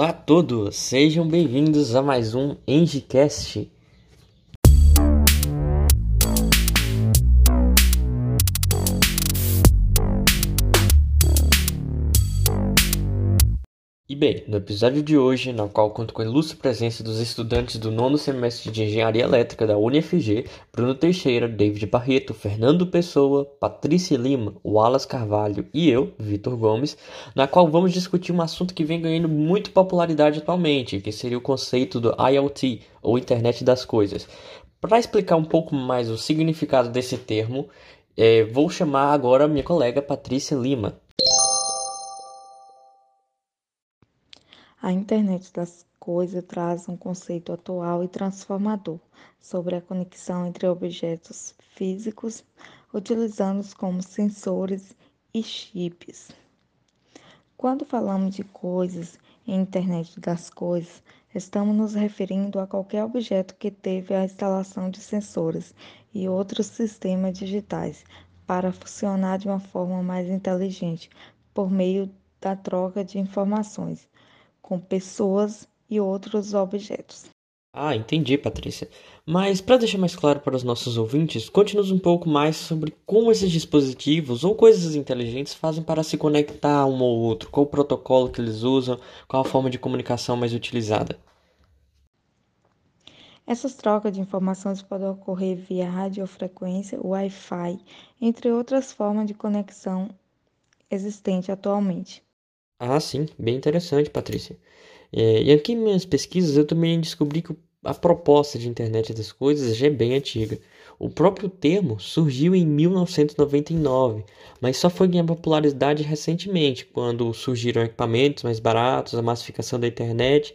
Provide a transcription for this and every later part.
Olá a todos, sejam bem-vindos a mais um EngieCast. Bem, no episódio de hoje, na qual conto com a ilustre presença dos estudantes do nono semestre de Engenharia Elétrica da UniFG, Bruno Teixeira, David Barreto, Fernando Pessoa, Patrícia Lima, Wallace Carvalho e eu, Vitor Gomes, na qual vamos discutir um assunto que vem ganhando muito popularidade atualmente, que seria o conceito do IoT, ou Internet das Coisas. Para explicar um pouco mais o significado desse termo, eh, vou chamar agora minha colega Patrícia Lima. A internet das coisas traz um conceito atual e transformador sobre a conexão entre objetos físicos, utilizando-os como sensores e chips. Quando falamos de coisas em internet das coisas, estamos nos referindo a qualquer objeto que teve a instalação de sensores e outros sistemas digitais para funcionar de uma forma mais inteligente por meio da troca de informações com pessoas e outros objetos. Ah, entendi, Patrícia. Mas para deixar mais claro para os nossos ouvintes, conte-nos um pouco mais sobre como esses dispositivos ou coisas inteligentes fazem para se conectar um ao outro, qual o protocolo que eles usam, qual a forma de comunicação mais utilizada. Essas trocas de informações podem ocorrer via radiofrequência, Wi-Fi, entre outras formas de conexão existentes atualmente. Ah, sim, bem interessante, Patrícia. É, e aqui em minhas pesquisas eu também descobri que a proposta de internet das coisas já é bem antiga. O próprio termo surgiu em 1999, mas só foi ganhar popularidade recentemente, quando surgiram equipamentos mais baratos, a massificação da internet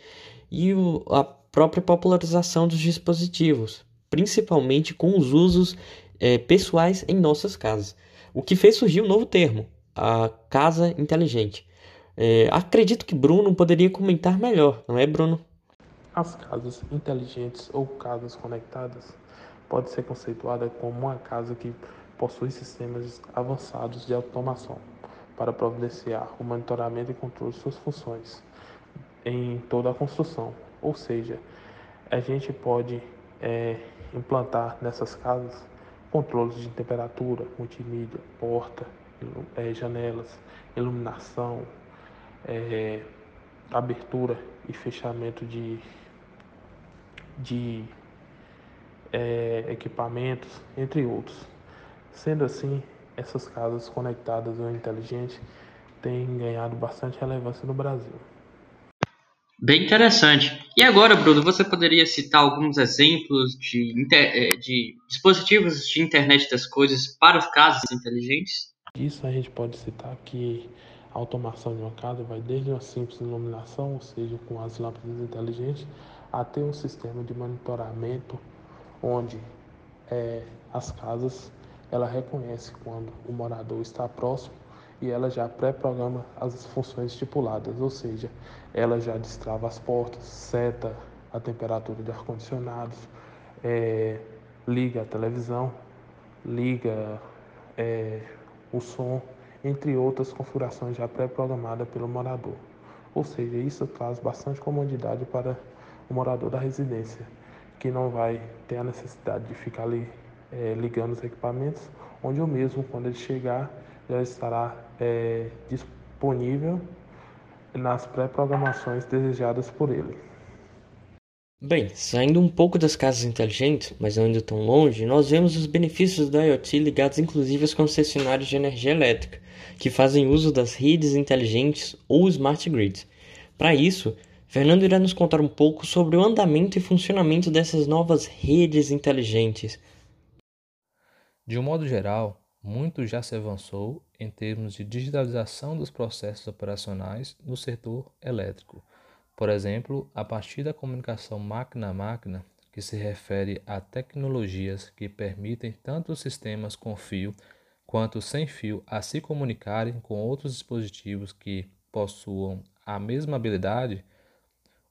e o, a própria popularização dos dispositivos, principalmente com os usos é, pessoais em nossas casas. O que fez surgir um novo termo, a casa inteligente. É, acredito que Bruno poderia comentar melhor, não é, Bruno? As casas inteligentes ou casas conectadas pode ser conceituada como uma casa que possui sistemas avançados de automação para providenciar o monitoramento e controle de suas funções em toda a construção. Ou seja, a gente pode é, implantar nessas casas controles de temperatura, multimídia, porta, é, janelas, iluminação, é, abertura e fechamento de, de é, equipamentos, entre outros. Sendo assim, essas casas conectadas ou inteligentes têm ganhado bastante relevância no Brasil. Bem interessante. E agora, Bruno, você poderia citar alguns exemplos de, é, de dispositivos de internet das coisas para as casas inteligentes? Isso a gente pode citar que automação de uma casa vai desde uma simples iluminação, ou seja, com as lâmpadas inteligentes, até um sistema de monitoramento onde é, as casas ela reconhece quando o morador está próximo e ela já pré-programa as funções estipuladas, ou seja, ela já destrava as portas, seta a temperatura de ar-condicionado, é, liga a televisão, liga é, o som entre outras configurações já pré-programadas pelo morador. Ou seja, isso traz bastante comodidade para o morador da residência, que não vai ter a necessidade de ficar ali é, ligando os equipamentos, onde o mesmo, quando ele chegar, já estará é, disponível nas pré-programações desejadas por ele. Bem, saindo um pouco das casas inteligentes, mas não indo tão longe, nós vemos os benefícios do IoT ligados inclusive aos concessionários de energia elétrica, que fazem uso das redes inteligentes ou smart grids. Para isso, Fernando irá nos contar um pouco sobre o andamento e funcionamento dessas novas redes inteligentes. De um modo geral, muito já se avançou em termos de digitalização dos processos operacionais no setor elétrico por exemplo, a partir da comunicação máquina a máquina, que se refere a tecnologias que permitem tanto os sistemas com fio quanto sem fio a se comunicarem com outros dispositivos que possuam a mesma habilidade,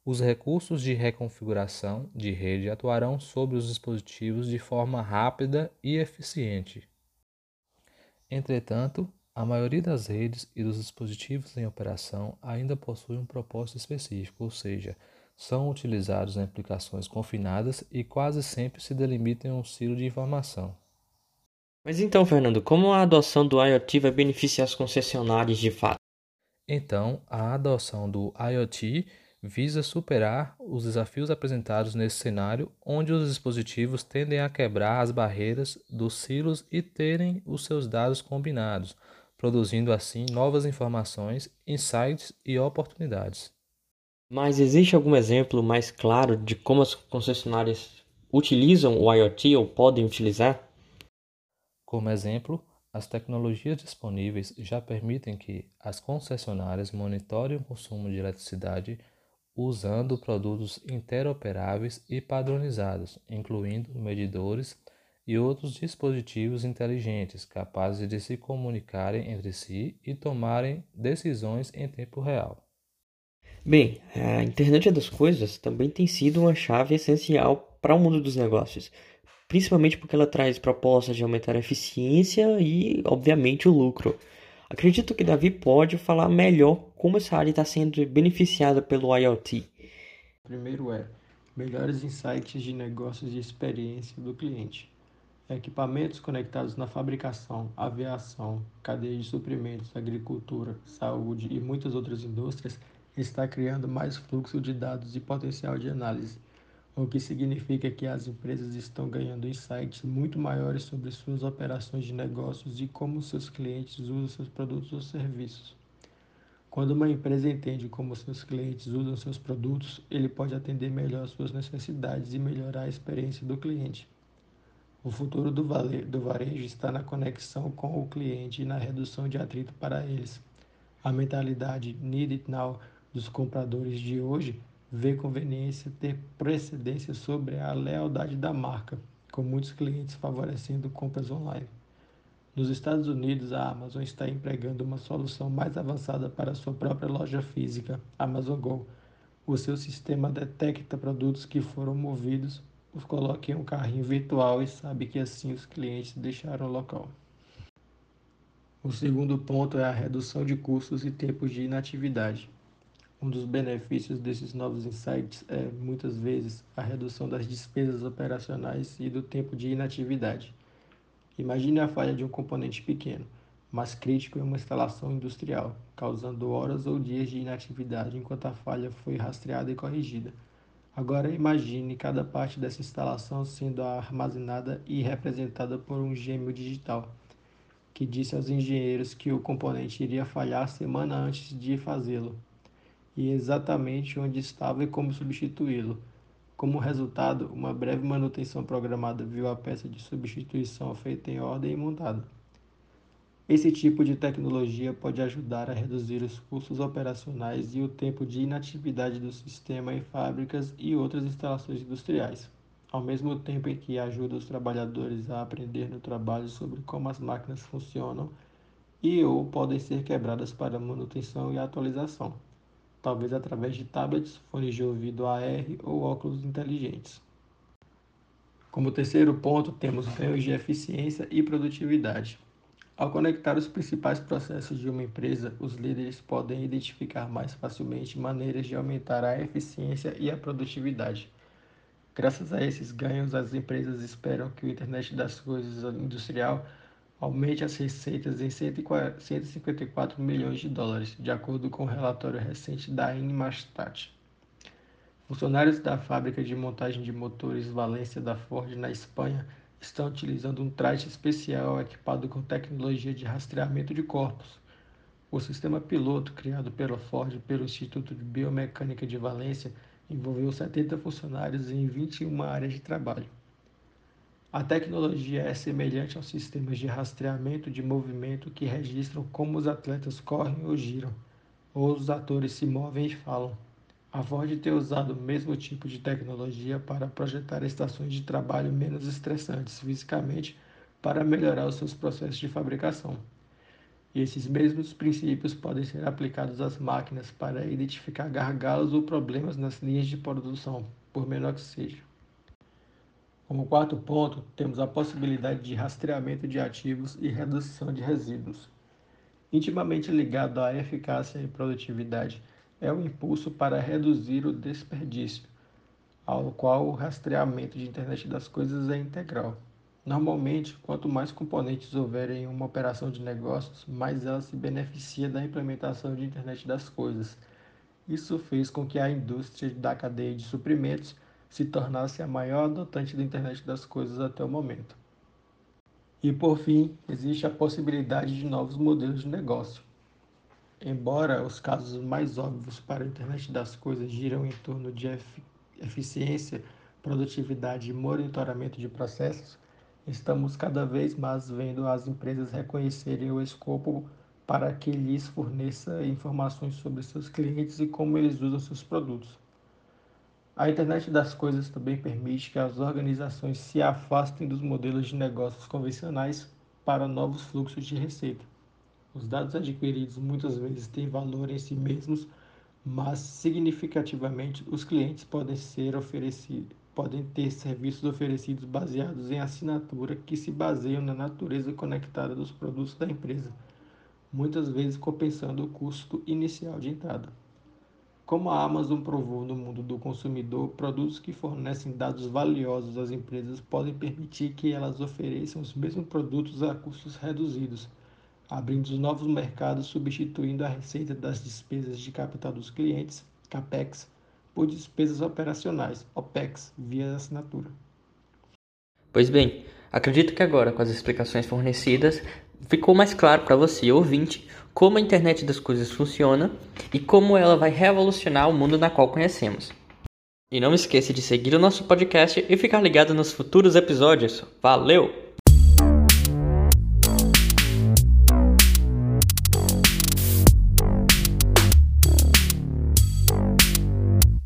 os recursos de reconfiguração de rede atuarão sobre os dispositivos de forma rápida e eficiente. Entretanto, A maioria das redes e dos dispositivos em operação ainda possui um propósito específico, ou seja, são utilizados em aplicações confinadas e quase sempre se delimitam em um silo de informação. Mas então, Fernando, como a adoção do IoT vai beneficiar as concessionárias de fato? Então, a adoção do IoT visa superar os desafios apresentados nesse cenário, onde os dispositivos tendem a quebrar as barreiras dos silos e terem os seus dados combinados, produzindo assim novas informações, insights e oportunidades. Mas existe algum exemplo mais claro de como as concessionárias utilizam o IoT ou podem utilizar? Como exemplo, as tecnologias disponíveis já permitem que as concessionárias monitorem o consumo de eletricidade usando produtos interoperáveis e padronizados, incluindo medidores e outros dispositivos inteligentes capazes de se comunicarem entre si e tomarem decisões em tempo real. Bem, a internet das coisas também tem sido uma chave essencial para o mundo dos negócios, principalmente porque ela traz propostas de aumentar a eficiência e, obviamente, o lucro. Acredito que Davi pode falar melhor como essa área está sendo beneficiada pelo IoT. Primeiro é melhores insights de negócios e experiência do cliente. Equipamentos conectados na fabricação, aviação, cadeia de suprimentos, agricultura, saúde e muitas outras indústrias está criando mais fluxo de dados e potencial de análise, o que significa que as empresas estão ganhando insights muito maiores sobre suas operações de negócios e como seus clientes usam seus produtos ou serviços. Quando uma empresa entende como seus clientes usam seus produtos, ele pode atender melhor suas necessidades e melhorar a experiência do cliente. O futuro do, do varejo está na conexão com o cliente e na redução de atrito para eles. A mentalidade Need It Now dos compradores de hoje vê conveniência ter precedência sobre a lealdade da marca, com muitos clientes favorecendo compras online. Nos Estados Unidos, a Amazon está empregando uma solução mais avançada para sua própria loja física, Amazon Go. O seu sistema detecta produtos que foram movidos os coloque em um carrinho virtual e sabe que assim os clientes deixaram o local. O segundo ponto é a redução de custos e tempos de inatividade. Um dos benefícios desses novos insights é, muitas vezes, a redução das despesas operacionais e do tempo de inatividade. Imagine a falha de um componente pequeno, mas crítico em uma instalação industrial, causando horas ou dias de inatividade enquanto a falha foi rastreada e corrigida. Agora imagine cada parte dessa instalação sendo armazenada e representada por um gêmeo digital, que disse aos engenheiros que o componente iria falhar semana antes de fazê-lo, e exatamente onde estava e como substituí-lo. Como resultado, uma breve manutenção programada viu a peça de substituição feita em ordem e montada. Esse tipo de tecnologia pode ajudar a reduzir os custos operacionais e o tempo de inatividade do sistema em fábricas e outras instalações industriais, ao mesmo tempo em que ajuda os trabalhadores a aprender no trabalho sobre como as máquinas funcionam e ou podem ser quebradas para manutenção e atualização, talvez através de tablets, fones de ouvido AR ou óculos inteligentes. Como terceiro ponto, temos ganhos de eficiência e produtividade. Ao conectar os principais processos de uma empresa, os líderes podem identificar mais facilmente maneiras de aumentar a eficiência e a produtividade. Graças a esses ganhos, as empresas esperam que o Internet das Coisas industrial aumente as receitas em 154 milhões de dólares, de acordo com o um relatório recente da Inmarstat. Funcionários da fábrica de montagem de motores Valência da Ford, na Espanha, estão utilizando um traje especial equipado com tecnologia de rastreamento de corpos. O sistema piloto, criado pela Ford pelo Instituto de Biomecânica de Valência, envolveu 70 funcionários em 21 áreas de trabalho. A tecnologia é semelhante aos sistemas de rastreamento de movimento que registram como os atletas correm ou giram, ou os atores se movem e falam. A Ford tem usado o mesmo tipo de tecnologia para projetar estações de trabalho menos estressantes fisicamente para melhorar os seus processos de fabricação. E esses mesmos princípios podem ser aplicados às máquinas para identificar gargalos ou problemas nas linhas de produção, por menor que seja. Como quarto ponto, temos a possibilidade de rastreamento de ativos e redução de resíduos. intimamente ligado à eficácia e produtividade, é o impulso para reduzir o desperdício, ao qual o rastreamento de internet das coisas é integral. Normalmente, quanto mais componentes houverem em uma operação de negócios, mais ela se beneficia da implementação de internet das coisas. Isso fez com que a indústria da cadeia de suprimentos se tornasse a maior adotante da internet das coisas até o momento. E por fim, existe a possibilidade de novos modelos de negócio. Embora os casos mais óbvios para a internet das coisas giram em torno de eficiência, produtividade e monitoramento de processos, estamos cada vez mais vendo as empresas reconhecerem o escopo para que lhes forneça informações sobre seus clientes e como eles usam seus produtos. A internet das coisas também permite que as organizações se afastem dos modelos de negócios convencionais para novos fluxos de receita. Os dados adquiridos muitas vezes têm valor em si mesmos, mas significativamente os clientes podem ser oferecidos, podem ter serviços oferecidos baseados em assinatura que se baseiam na natureza conectada dos produtos da empresa, muitas vezes compensando o custo inicial de entrada. Como a Amazon provou no mundo do consumidor, produtos que fornecem dados valiosos às empresas podem permitir que elas ofereçam os mesmos produtos a custos reduzidos, abrindo novos mercados, substituindo a receita das despesas de capital dos clientes, CAPEX, por despesas operacionais, OPEX, via assinatura. Pois bem, acredito que agora, com as explicações fornecidas, ficou mais claro para você, ouvinte, como a internet das coisas funciona e como ela vai revolucionar o mundo na qual conhecemos. E não esqueça de seguir o nosso podcast e ficar ligado nos futuros episódios. Valeu!